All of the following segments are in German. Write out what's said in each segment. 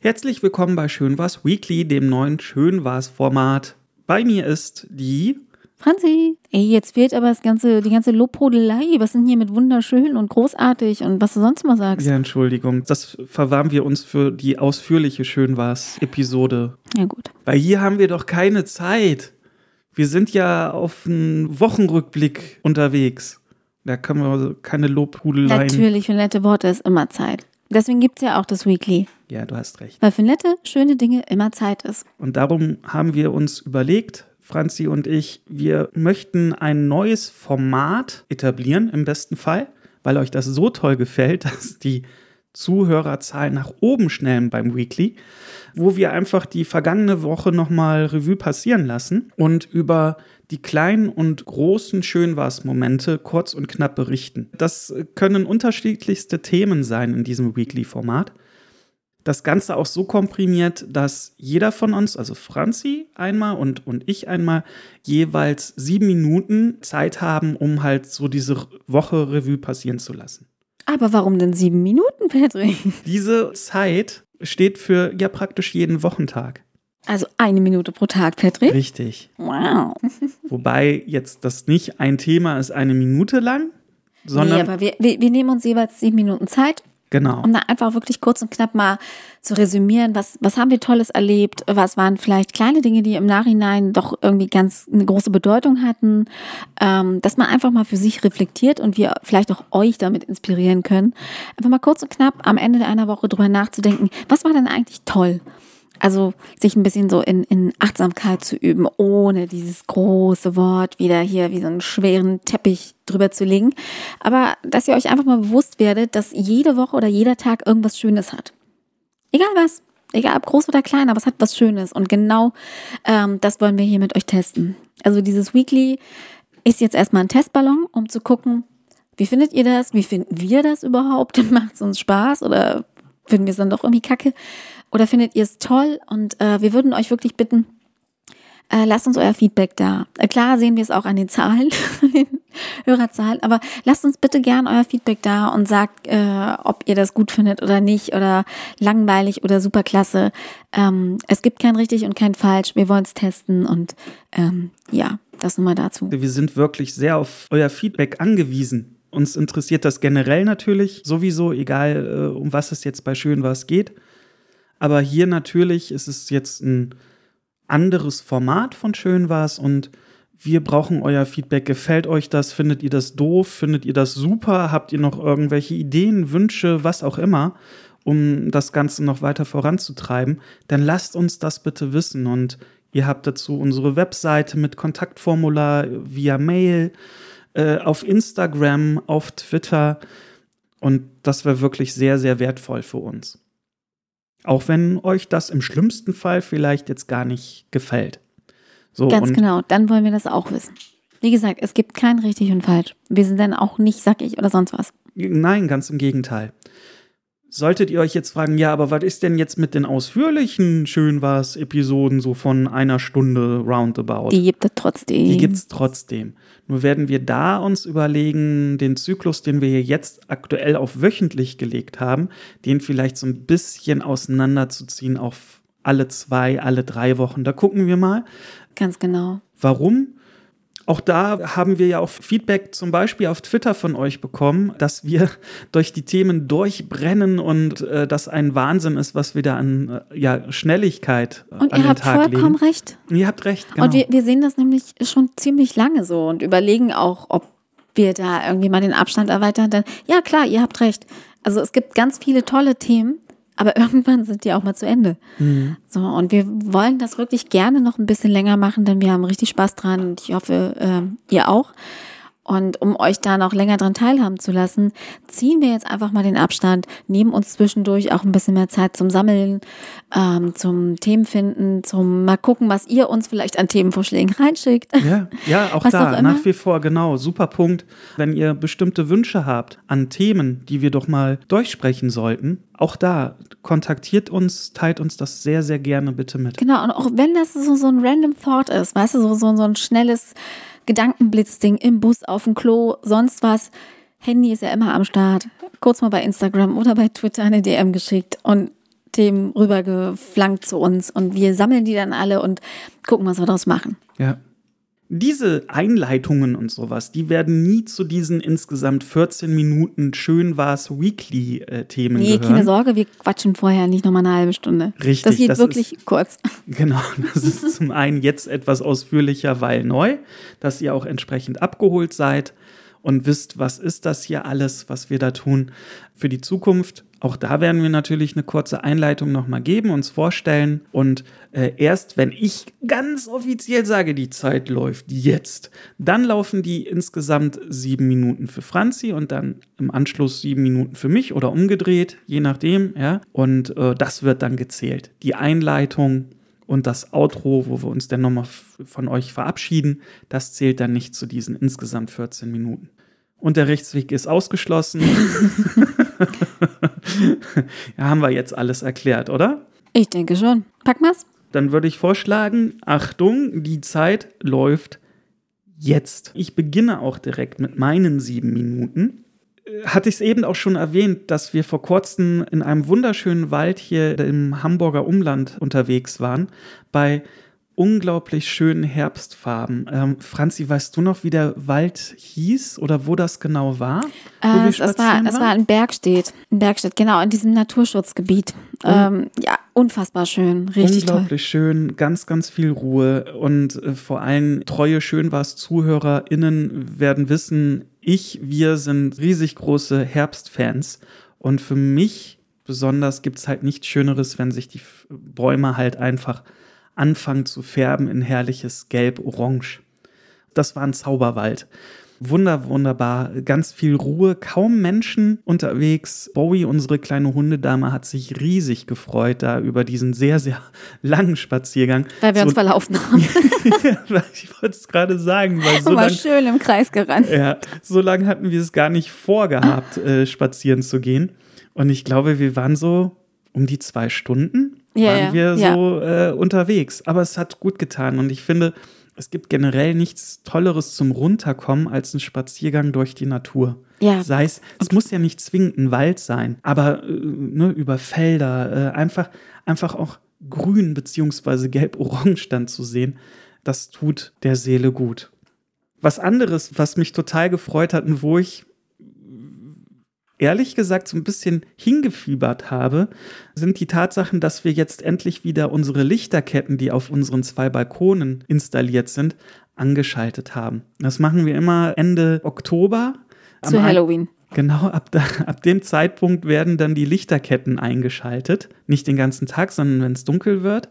Herzlich willkommen bei Schön was Weekly, dem neuen Schön was Format. Bei mir ist die Franzi. Ey, jetzt fehlt aber das ganze, die ganze Lobhudelei. Was sind hier mit wunderschön und großartig und was du sonst mal sagst? Ja, Entschuldigung, das verwahren wir uns für die ausführliche Schön was Episode. Ja, gut. Weil hier haben wir doch keine Zeit. Wir sind ja auf einen Wochenrückblick unterwegs. Da können wir keine Lobhudeleien. Natürlich, für nette Worte ist immer Zeit. Deswegen gibt es ja auch das Weekly. Ja, du hast recht. Weil für nette, schöne Dinge immer Zeit ist. Und darum haben wir uns überlegt, Franzi und ich, wir möchten ein neues Format etablieren, im besten Fall, weil euch das so toll gefällt, dass die Zuhörerzahlen nach oben schnellen beim Weekly, wo wir einfach die vergangene Woche nochmal Revue passieren lassen und über die kleinen und großen Schönwas-Momente kurz und knapp berichten. Das können unterschiedlichste Themen sein in diesem Weekly-Format. Das Ganze auch so komprimiert, dass jeder von uns, also Franzi einmal und, und ich einmal, jeweils sieben Minuten Zeit haben, um halt so diese Woche Revue passieren zu lassen. Aber warum denn sieben Minuten, Patrick? Diese Zeit steht für ja praktisch jeden Wochentag. Also eine Minute pro Tag, Patrick? Richtig. Wow. Wobei jetzt das nicht ein Thema ist eine Minute lang, sondern. Nee, aber wir, wir, wir nehmen uns jeweils sieben Minuten Zeit Genau. um da einfach wirklich kurz und knapp mal zu resümieren, was, was haben wir Tolles erlebt, was waren vielleicht kleine Dinge, die im Nachhinein doch irgendwie ganz eine große Bedeutung hatten, ähm, dass man einfach mal für sich reflektiert und wir vielleicht auch euch damit inspirieren können, einfach mal kurz und knapp am Ende einer Woche drüber nachzudenken, was war denn eigentlich toll? Also sich ein bisschen so in, in Achtsamkeit zu üben, ohne dieses große Wort wieder hier wie so einen schweren Teppich drüber zu legen. Aber dass ihr euch einfach mal bewusst werdet, dass jede Woche oder jeder Tag irgendwas Schönes hat. Egal was. Egal ob groß oder klein, aber es hat was Schönes. Und genau ähm, das wollen wir hier mit euch testen. Also dieses Weekly ist jetzt erstmal ein Testballon, um zu gucken, wie findet ihr das? Wie finden wir das überhaupt? Macht es uns Spaß oder finden wir es dann doch irgendwie kacke? Oder findet ihr es toll? Und äh, wir würden euch wirklich bitten, äh, lasst uns euer Feedback da. Äh, klar sehen wir es auch an den Zahlen, an den Hörerzahlen, aber lasst uns bitte gern euer Feedback da und sagt, äh, ob ihr das gut findet oder nicht oder langweilig oder superklasse. Ähm, es gibt kein richtig und kein falsch. Wir wollen es testen und ähm, ja, das nur mal dazu. Wir sind wirklich sehr auf euer Feedback angewiesen. Uns interessiert das generell natürlich sowieso, egal äh, um was es jetzt bei Schön was geht. Aber hier natürlich ist es jetzt ein anderes Format von Schön was und wir brauchen euer Feedback. Gefällt euch das? Findet ihr das doof? Findet ihr das super? Habt ihr noch irgendwelche Ideen, Wünsche, was auch immer, um das Ganze noch weiter voranzutreiben? Dann lasst uns das bitte wissen und ihr habt dazu unsere Webseite mit Kontaktformular via Mail, äh, auf Instagram, auf Twitter und das wäre wirklich sehr, sehr wertvoll für uns. Auch wenn euch das im schlimmsten Fall vielleicht jetzt gar nicht gefällt. So, Ganz genau, dann wollen wir das auch wissen. Wie gesagt, es gibt kein richtig und falsch. Wir sind dann auch nicht sackig oder sonst was. Nein, ganz im Gegenteil. Solltet ihr euch jetzt fragen, ja, aber was ist denn jetzt mit den ausführlichen schön was Episoden so von einer Stunde roundabout? Die gibt es trotzdem. Die gibt's trotzdem. Nur werden wir da uns überlegen, den Zyklus, den wir hier jetzt aktuell auf wöchentlich gelegt haben, den vielleicht so ein bisschen auseinanderzuziehen auf alle zwei, alle drei Wochen. Da gucken wir mal. Ganz genau. Warum? Auch da haben wir ja auch Feedback zum Beispiel auf Twitter von euch bekommen, dass wir durch die Themen durchbrennen und äh, das ein Wahnsinn ist, was wir da an äh, ja, Schnelligkeit äh, Und an ihr den habt Tag vollkommen legen. recht. Ihr habt recht, genau. Und wir, wir sehen das nämlich schon ziemlich lange so und überlegen auch, ob wir da irgendwie mal den Abstand erweitern. Denn ja, klar, ihr habt recht. Also es gibt ganz viele tolle Themen, aber irgendwann sind die auch mal zu Ende. Mhm. So, und wir wollen das wirklich gerne noch ein bisschen länger machen, denn wir haben richtig Spaß dran und ich hoffe, ähm, ihr auch. Und um euch da noch länger dran teilhaben zu lassen, ziehen wir jetzt einfach mal den Abstand, nehmen uns zwischendurch auch ein bisschen mehr Zeit zum Sammeln, ähm, zum Themenfinden, zum mal gucken, was ihr uns vielleicht an Themenvorschlägen reinschickt. Ja, ja, auch Was da, auch nach wie vor, genau, super Punkt. Wenn ihr bestimmte Wünsche habt an Themen, die wir doch mal durchsprechen sollten, auch da, kontaktiert uns, teilt uns das sehr, sehr gerne bitte mit. Genau, und auch wenn das so, so ein random Thought ist, weißt du, so, so, so ein schnelles Gedankenblitzding im Bus, auf dem Klo, sonst was. Handy ist ja immer am Start. Kurz mal bei Instagram oder bei Twitter eine DM geschickt und Themen rübergeflankt zu uns und wir sammeln die dann alle und gucken, was wir daraus machen. Ja. Diese Einleitungen und sowas, die werden nie zu diesen insgesamt 14 Minuten schön war's Weekly-Themen Nee, gehören. keine Sorge, wir quatschen vorher nicht nochmal eine halbe Stunde. Richtig, Das geht das wirklich kurz. Genau, das ist zum einen jetzt etwas ausführlicher, weil neu, dass ihr auch entsprechend abgeholt seid und wisst, was ist das hier alles, was wir da tun für die Zukunft. Auch da werden wir natürlich eine kurze Einleitung nochmal geben, uns vorstellen. Und äh, erst wenn ich ganz offiziell sage, die Zeit läuft jetzt, dann laufen die insgesamt sieben Minuten für Franzi und dann im Anschluss sieben Minuten für mich oder umgedreht, je nachdem. Ja? Und äh, das wird dann gezählt. Die Einleitung und das Outro, wo wir uns dann nochmal von euch verabschieden, das zählt dann nicht zu diesen insgesamt 14 Minuten. Und der Rechtsweg ist ausgeschlossen. ja, haben wir jetzt alles erklärt, oder? Ich denke schon. Pack mal's. Dann würde ich vorschlagen, Achtung, die Zeit läuft jetzt. Ich beginne auch direkt mit meinen sieben Minuten. Hatte ich es eben auch schon erwähnt, dass wir vor kurzem in einem wunderschönen Wald hier im Hamburger Umland unterwegs waren, bei unglaublich schönen Herbstfarben. Ähm, Franzi, weißt du noch, wie der Wald hieß oder wo das genau war? Äh, es, war, es war in Bergstedt. In Bergstedt, genau, in diesem Naturschutzgebiet. Ähm, ja, unfassbar schön. Richtig toll. Unglaublich schön, ganz, ganz viel Ruhe und äh, vor allem treue schön was ZuhörerInnen werden wissen, ich, wir sind riesig große Herbstfans und für mich besonders gibt es halt nichts Schöneres, wenn sich die Bäume halt einfach anfangen zu färben in herrliches Gelb-Orange. Das war ein Zauberwald. Wunder, wunderbar, ganz viel Ruhe, kaum Menschen unterwegs. Bowie, unsere kleine Hundedame, hat sich riesig gefreut da über diesen sehr, sehr langen Spaziergang. Weil wir uns so, verlaufen haben. ich wollte es gerade sagen, weil so lang, schön im Kreis gerannt. ja, so lange hatten wir es gar nicht vorgehabt, äh, spazieren zu gehen. Und ich glaube, wir waren so um die zwei Stunden Ja, waren wir ja. so äh, unterwegs. Aber es hat gut getan. Und ich finde, es gibt generell nichts Tolleres zum Runterkommen als ein Spaziergang durch die Natur. Ja. Sei es, es muss ja nicht zwingend ein Wald sein, aber äh, ne, über Felder, äh, einfach, einfach auch grün beziehungsweise gelb-orange dann zu sehen, das tut der Seele gut. Was anderes, was mich total gefreut hat und wo ich ehrlich gesagt so ein bisschen hingefiebert habe, sind die Tatsachen, dass wir jetzt endlich wieder unsere Lichterketten, die auf unseren zwei Balkonen installiert sind, angeschaltet haben. Das machen wir immer Ende Oktober. Zu Halloween. Genau, ab, da, ab dem Zeitpunkt werden dann die Lichterketten eingeschaltet. Nicht den ganzen Tag, sondern wenn es dunkel wird.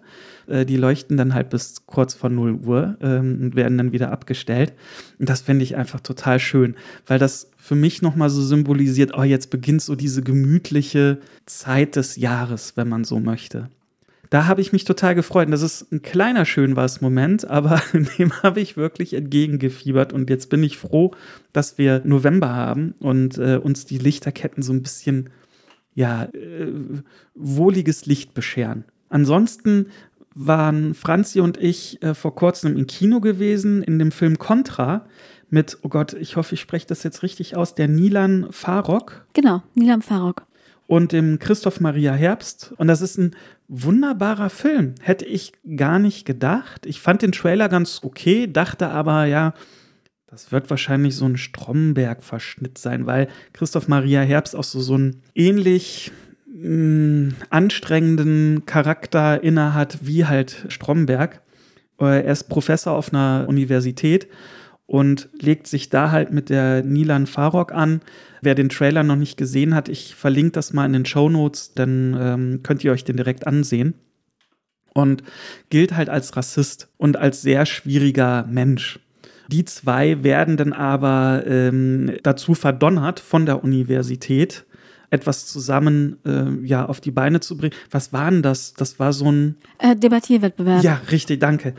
Äh, die leuchten dann halt bis kurz vor 0 Uhr ähm, und werden dann wieder abgestellt. Und das finde ich einfach total schön, weil das für mich nochmal so symbolisiert, oh, jetzt beginnt so diese gemütliche Zeit des Jahres, wenn man so möchte. Da habe ich mich total gefreut. Und das ist ein kleiner Schönwas-Moment, aber dem habe ich wirklich entgegengefiebert. Und jetzt bin ich froh, dass wir November haben und äh, uns die Lichterketten so ein bisschen, ja, äh, wohliges Licht bescheren. Ansonsten waren Franzi und ich äh, vor kurzem im Kino gewesen, in dem Film Contra mit, oh Gott, ich hoffe, ich spreche das jetzt richtig aus, der Nilan Farok Genau, Nilam Farok. und dem Christoph Maria Herbst. Und das ist ein wunderbarer Film. Hätte ich gar nicht gedacht. Ich fand den Trailer ganz okay, dachte aber, ja, das wird wahrscheinlich so ein Stromberg-Verschnitt sein, weil Christoph Maria Herbst auch so, so einen ähnlich mh, anstrengenden Charakter innehat wie halt Stromberg. Äh, Er ist Professor auf einer Universität und legt sich da halt mit der Nilan Farok an. Wer den Trailer noch nicht gesehen hat, ich verlinke das mal in den Show Notes, dann ähm, könnt ihr euch den direkt ansehen. Und gilt halt als Rassist und als sehr schwieriger Mensch. Die zwei werden dann aber ähm, dazu verdonnert von der Universität, etwas zusammen äh, ja, auf die Beine zu bringen. Was war denn das? Das war so ein. Äh, Debattierwettbewerb. Ja, richtig, danke.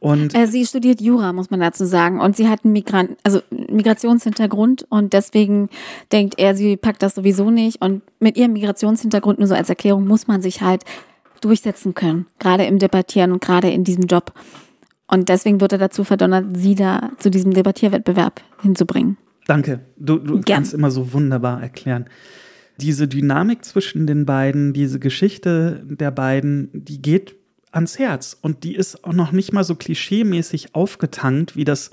Und Äh, sie studiert Jura, muss man dazu sagen. Und sie hat einen Migran also Migrationshintergrund und deswegen denkt er, sie packt das sowieso nicht. Und mit ihrem Migrationshintergrund, nur so als Erklärung, muss man sich halt durchsetzen können. Gerade im Debattieren und gerade in diesem Job. Und deswegen wird er dazu verdonnert, sie da zu diesem Debattierwettbewerb hinzubringen. Danke. Du, du kannst immer so wunderbar erklären. Diese Dynamik zwischen den beiden, diese Geschichte der beiden, die geht ans Herz. Und die ist auch noch nicht mal so klischeemäßig aufgetankt, wie das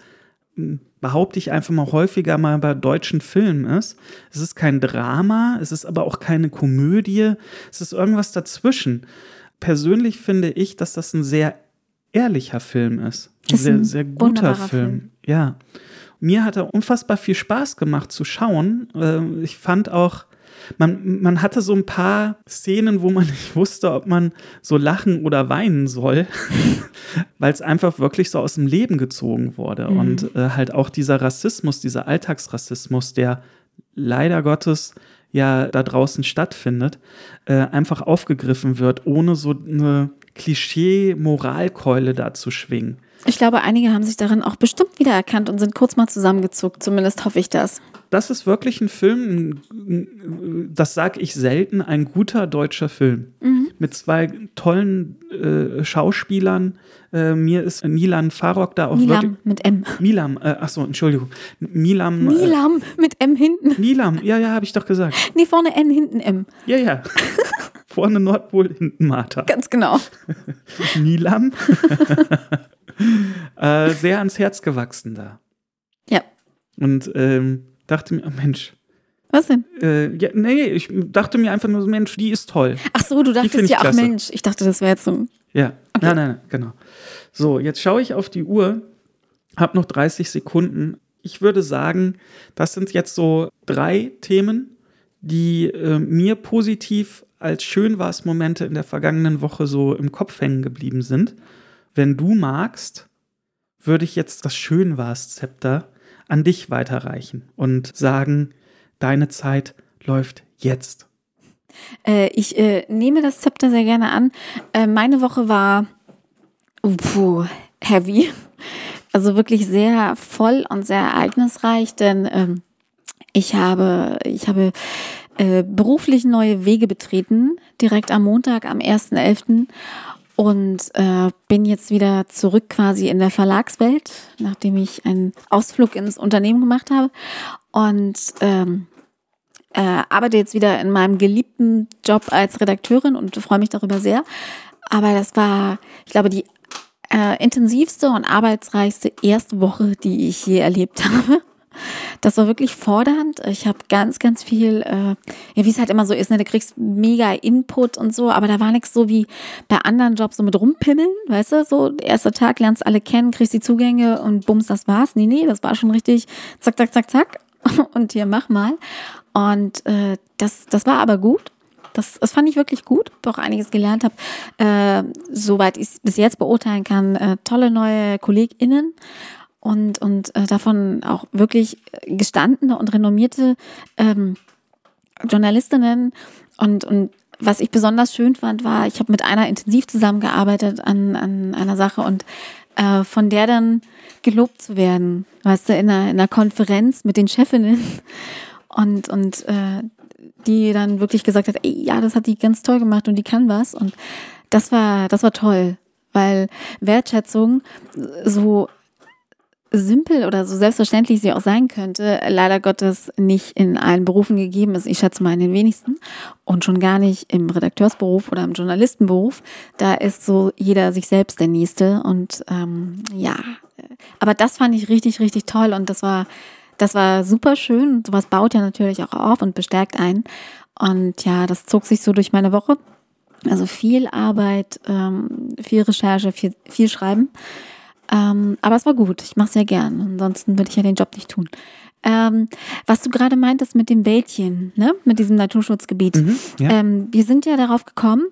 hm, behaupte ich einfach mal häufiger mal bei deutschen Filmen ist. Es ist kein Drama, es ist aber auch keine Komödie, es ist irgendwas dazwischen. Persönlich finde ich, dass das ein sehr ehrlicher Film ist. Ein Ist sehr, sehr guter Film. Film. Ja. Mir hat er unfassbar viel Spaß gemacht zu schauen. Äh, Ich fand auch, man, man hatte so ein paar Szenen, wo man nicht wusste, ob man so lachen oder weinen soll, weil es einfach wirklich so aus dem Leben gezogen wurde. Mhm. Und äh, halt auch dieser Rassismus, dieser Alltagsrassismus, der leider Gottes ja da draußen stattfindet, äh, einfach aufgegriffen wird, ohne so eine Klischee-Moralkeule da zu schwingen. Ich glaube, einige haben sich darin auch bestimmt wiedererkannt und sind kurz mal zusammengezuckt. Zumindest hoffe ich das. Das ist wirklich ein Film, das sage ich selten, ein guter deutscher Film. Mit zwei tollen äh, Schauspielern. Äh, mir ist Milan Farok da auch wirklich. Milam mit M. Milam, äh, ach so, Entschuldigung. Milam. Äh, Milam mit M hinten. Milam, ja, ja, habe ich doch gesagt. Nee, vorne N, hinten M. Ja, ja. Vorne Nordpol, hinten Martha. Ganz genau. Milam. Äh, sehr ans Herz gewachsen da. Ja. Und ähm, dachte mir, oh Mensch, Was denn? äh, ja, nee, ich dachte mir einfach nur, so, Mensch, die ist toll. Ach so, du dachtest ja auch. Mensch. Ich dachte, das wäre jetzt so. Ja, nein, nein, nein, genau. So, jetzt schaue ich auf die Uhr, habe noch 30 Sekunden. Ich würde sagen, das sind jetzt so drei Themen, die äh, mir positiv als schön war's Momente in der vergangenen Woche so im Kopf hängen geblieben sind. Wenn du magst, würde ich jetzt das schön war's Zepter an dich weiterreichen und sagen, deine Zeit läuft jetzt. Äh, ich äh, nehme das Zepter sehr gerne an. Äh, meine Woche war uh, puh, heavy. Also wirklich sehr voll und sehr ereignisreich, denn ähm, ich habe, ich habe äh, beruflich neue Wege betreten, direkt am Montag, am 1.11. Und äh, bin jetzt wieder zurück quasi in der Verlagswelt, nachdem ich einen Ausflug ins Unternehmen gemacht habe. Und ähm, äh, arbeite jetzt wieder in meinem geliebten Job als Redakteurin und freue mich darüber sehr. Aber das war, ich glaube, die äh, intensivste und arbeitsreichste erste Woche, die ich je erlebt habe. Das war wirklich fordernd. Ich habe ganz, ganz viel, äh, ja, wie es halt immer so ist, ne? du kriegst mega Input und so, aber da war nichts so wie bei anderen Jobs so mit rumpimmeln, weißt du, so erster Tag lernst alle kennen, kriegst die Zugänge und bums, das war's. Nee, nee, das war schon richtig zack, zack, zack, zack und hier mach mal. Und äh, das, das war aber gut. Das, das fand ich wirklich gut, auch einiges gelernt habe, äh, soweit ich es bis jetzt beurteilen kann, äh, tolle neue KollegInnen und, und äh, davon auch wirklich gestandene und renommierte ähm, Journalistinnen. Und, und was ich besonders schön fand, war, ich habe mit einer intensiv zusammengearbeitet an, an einer Sache und äh, von der dann gelobt zu werden, weißt du, in einer, in einer Konferenz mit den Chefinnen. Und, und äh, die dann wirklich gesagt hat, ey, ja, das hat die ganz toll gemacht und die kann was. Und das war, das war toll, weil Wertschätzung so simpel oder so selbstverständlich sie auch sein könnte, leider Gottes nicht in allen Berufen gegeben ist. Ich schätze mal in den wenigsten und schon gar nicht im Redakteursberuf oder im Journalistenberuf. Da ist so jeder sich selbst der Nächste und ähm, ja, aber das fand ich richtig, richtig toll und das war, das war super schön. Sowas baut ja natürlich auch auf und bestärkt einen. Und ja, das zog sich so durch meine Woche. Also viel Arbeit, ähm, viel Recherche, viel, viel Schreiben. Ähm, aber es war gut. Ich mache es sehr gern. Ansonsten würde ich ja den Job nicht tun. Ähm, was du gerade meintest mit dem Wäldchen, ne? mit diesem Naturschutzgebiet. Mhm, ja. ähm, wir sind ja darauf gekommen,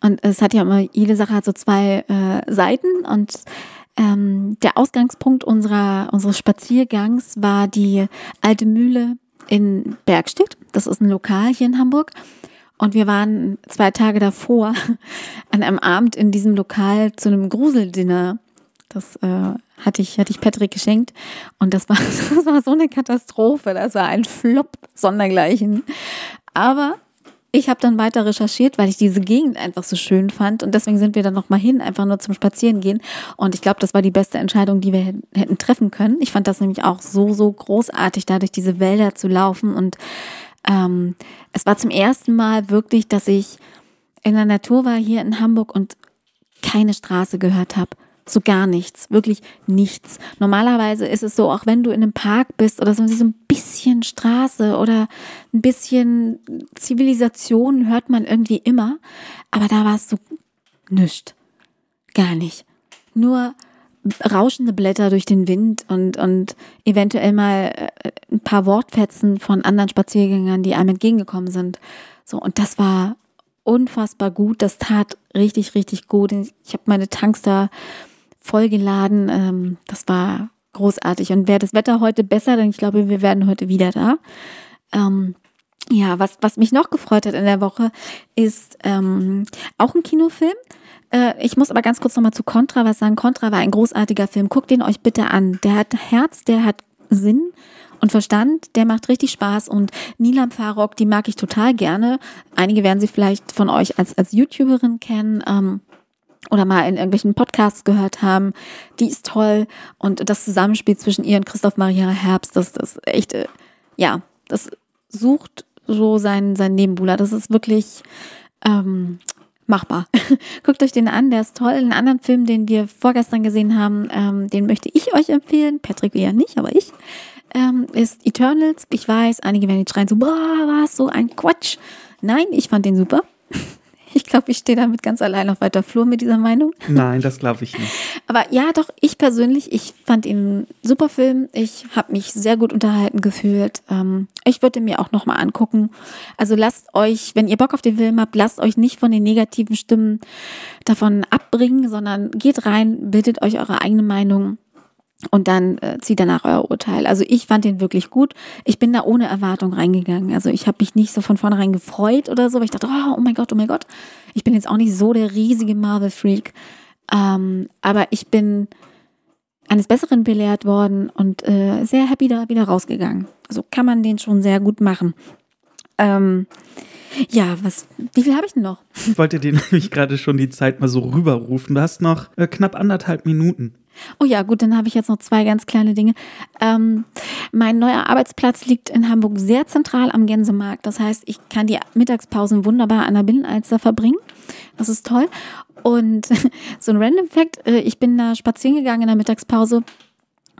und es hat ja immer, jede Sache hat so zwei äh, Seiten und ähm, der Ausgangspunkt unserer, unseres Spaziergangs war die alte Mühle in Bergstedt. Das ist ein Lokal hier in Hamburg. Und wir waren zwei Tage davor an einem Abend in diesem Lokal zu einem Gruseldinner. Das äh, hatte ich, hatte ich Patrick geschenkt. Und das war, das war so eine Katastrophe. Das war ein Flop sondergleichen. Aber ich habe dann weiter recherchiert, weil ich diese Gegend einfach so schön fand. Und deswegen sind wir dann nochmal hin, einfach nur zum Spazierengehen. Und ich glaube, das war die beste Entscheidung, die wir hätten treffen können. Ich fand das nämlich auch so, so großartig, da durch diese Wälder zu laufen und Ähm, es war zum ersten Mal wirklich, dass ich in der Natur war hier in Hamburg und keine Straße gehört habe. So gar nichts, wirklich nichts. Normalerweise ist es so, auch wenn du in einem Park bist oder so, so ein bisschen Straße oder ein bisschen Zivilisation hört man irgendwie immer. Aber da war es so nichts. Gar nicht. Nur rauschende Blätter durch den Wind und, und eventuell mal äh, ein paar Wortfetzen von anderen Spaziergängern, die einem entgegengekommen sind. So, und das war unfassbar gut. Das tat richtig, richtig gut. Ich habe meine Tanks da vollgeladen. Ähm, das war großartig. Und wäre das Wetter heute besser, denn ich glaube, wir werden heute wieder da. Ähm, ja, was, was mich noch gefreut hat in der Woche, ist ähm, auch ein Kinofilm. Äh, ich muss aber ganz kurz nochmal zu Contra was sagen. Contra war ein großartiger Film. Guckt den euch bitte an. Der hat Herz, der hat Sinn und Verstand, der macht richtig Spaß und Nilam Farok, die mag ich total gerne. Einige werden sie vielleicht von euch als, als YouTuberin kennen. Ähm, oder mal in irgendwelchen Podcasts gehört haben, die ist toll und das Zusammenspiel zwischen ihr und Christoph Maria Herbst, das, das echt, äh, ja, das sucht so seinen, seinen Nebenbuhler. Das ist wirklich ähm, machbar. Guckt euch den an, der ist toll. Einen anderen Film, den wir vorgestern gesehen haben, ähm, den möchte ich euch empfehlen. Patrick eher nicht, aber ich ähm, ist Eternals. Ich weiß, einige werden jetzt schreien so, boah, was, so ein Quatsch. Nein, ich fand den super. Ich glaube, ich stehe damit ganz allein auf weiter Flur mit dieser Meinung. Nein, das glaube ich nicht. Aber ja, doch, ich persönlich, ich fand ihn super Film. Ich habe mich sehr gut unterhalten gefühlt. Ähm, ich würde mir auch nochmal angucken. Also lasst euch, wenn ihr Bock auf den Film habt, lasst euch nicht von den negativen Stimmen davon abbringen, sondern geht rein, bildet euch eure eigene Meinung und dann äh, zieht danach euer Urteil. Also ich fand den wirklich gut. Ich bin da ohne Erwartung reingegangen. Also ich habe mich nicht so von vornherein gefreut oder so, weil ich dachte, oh, oh mein Gott, oh mein Gott. Ich bin jetzt auch nicht so der riesige Marvel-Freak. Ähm, aber ich bin eines Besseren belehrt worden und äh, sehr happy da wieder rausgegangen. Also kann man den schon sehr gut machen. Ähm, ja, was, wie viel habe ich denn noch? Ich wollte dir nämlich gerade schon die Zeit mal so rüberrufen. Du hast noch äh, knapp anderthalb Minuten. Oh ja, gut, dann habe ich jetzt noch zwei ganz kleine Dinge. Ähm, mein neuer Arbeitsplatz liegt in Hamburg sehr zentral am Gänsemarkt. Das heißt, ich kann die Mittagspausen wunderbar an der Binnenalster verbringen. Das ist toll. Und so ein Random Fact, äh, ich bin da spazieren gegangen in der Mittagspause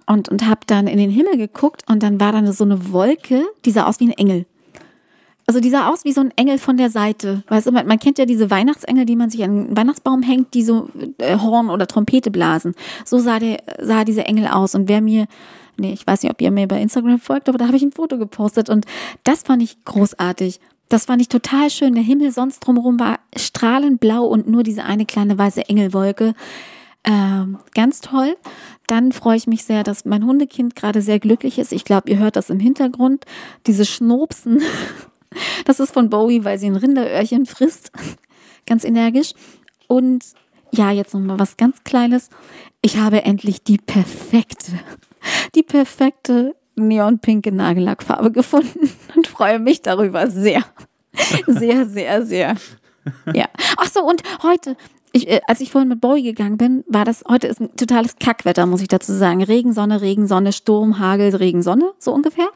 und, und habe dann in den Himmel geguckt und dann war da so eine Wolke, die sah aus wie ein Engel. Also die sah aus wie so ein Engel von der Seite. Weißt du, man, man kennt ja diese Weihnachtsengel, die man sich an einen Weihnachtsbaum hängt, die so äh, Horn oder Trompete blasen. So sah, der, sah dieser Engel aus. Und wer mir, nee, ich weiß nicht, ob ihr mir bei Instagram folgt, aber da habe ich ein Foto gepostet. Und das fand ich großartig. Das fand ich total schön. Der Himmel sonst drumherum war strahlend blau und nur diese eine kleine weiße Engelwolke. Ähm, ganz toll. Dann freue ich mich sehr, dass mein Hundekind gerade sehr glücklich ist. Ich glaube, ihr hört das im Hintergrund. Diese Schnopsen Das ist von Bowie, weil sie ein Rinderöhrchen frisst. Ganz energisch. Und ja, jetzt nochmal was ganz Kleines. Ich habe endlich die perfekte, die perfekte neonpinke Nagellackfarbe gefunden und freue mich darüber sehr. Sehr, sehr, sehr. Ja. Ach so, und heute, ich, äh, als ich vorhin mit Bowie gegangen bin, war das, heute ist ein totales Kackwetter, muss ich dazu sagen. Regen, Sonne, Regen, Sonne, Sturm, Hagel, Regen, Sonne, so ungefähr.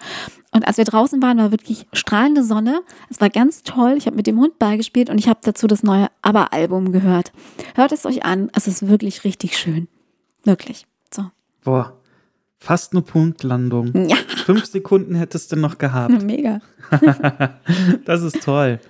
Und als wir draußen waren, war wirklich strahlende Sonne. Es war ganz toll. Ich habe mit dem Hund beigespielt und ich habe dazu das neue ABBA-Album gehört. Hört es euch an. Es ist wirklich richtig schön. Wirklich. So. Boah. Fast eine Punktlandung. Ja. Fünf Sekunden hättest du noch gehabt. Mega. das ist toll.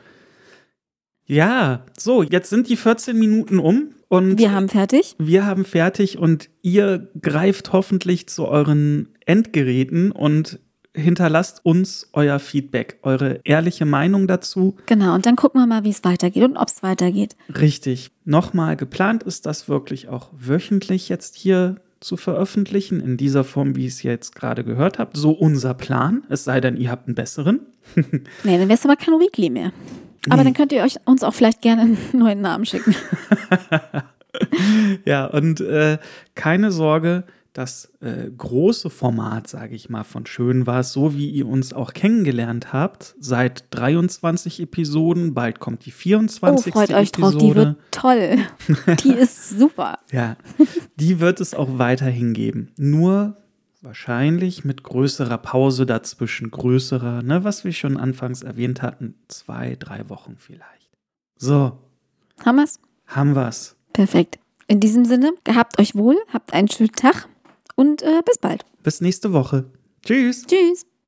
Ja, so, jetzt sind die 14 Minuten um und wir haben fertig. Wir haben fertig und ihr greift hoffentlich zu euren Endgeräten und hinterlasst uns euer Feedback, eure ehrliche Meinung dazu. Genau, und dann gucken wir mal, wie es weitergeht und ob es weitergeht. Richtig. Nochmal geplant ist das wirklich auch wöchentlich jetzt hier zu veröffentlichen, in dieser Form, wie ihr es jetzt gerade gehört habt. So unser Plan, es sei denn, ihr habt einen besseren. nee, dann wäre es aber kein Weekly mehr. Aber dann könnt ihr euch uns auch vielleicht gerne einen neuen Namen schicken. ja, und äh, keine Sorge, das äh, große Format, sage ich mal, von Schön war es, so wie ihr uns auch kennengelernt habt, seit 23 Episoden, bald kommt die 24. Oh, freut euch Episode. drauf, die wird toll. Die ist super. ja, die wird es auch weiterhin geben. Nur Wahrscheinlich mit größerer Pause dazwischen, größerer, ne, was wir schon anfangs erwähnt hatten, zwei, drei Wochen vielleicht. So. Haben wir's? Haben wir's. Perfekt. In diesem Sinne, gehabt euch wohl, habt einen schönen Tag und äh, bis bald. Bis nächste Woche. Tschüss. Tschüss.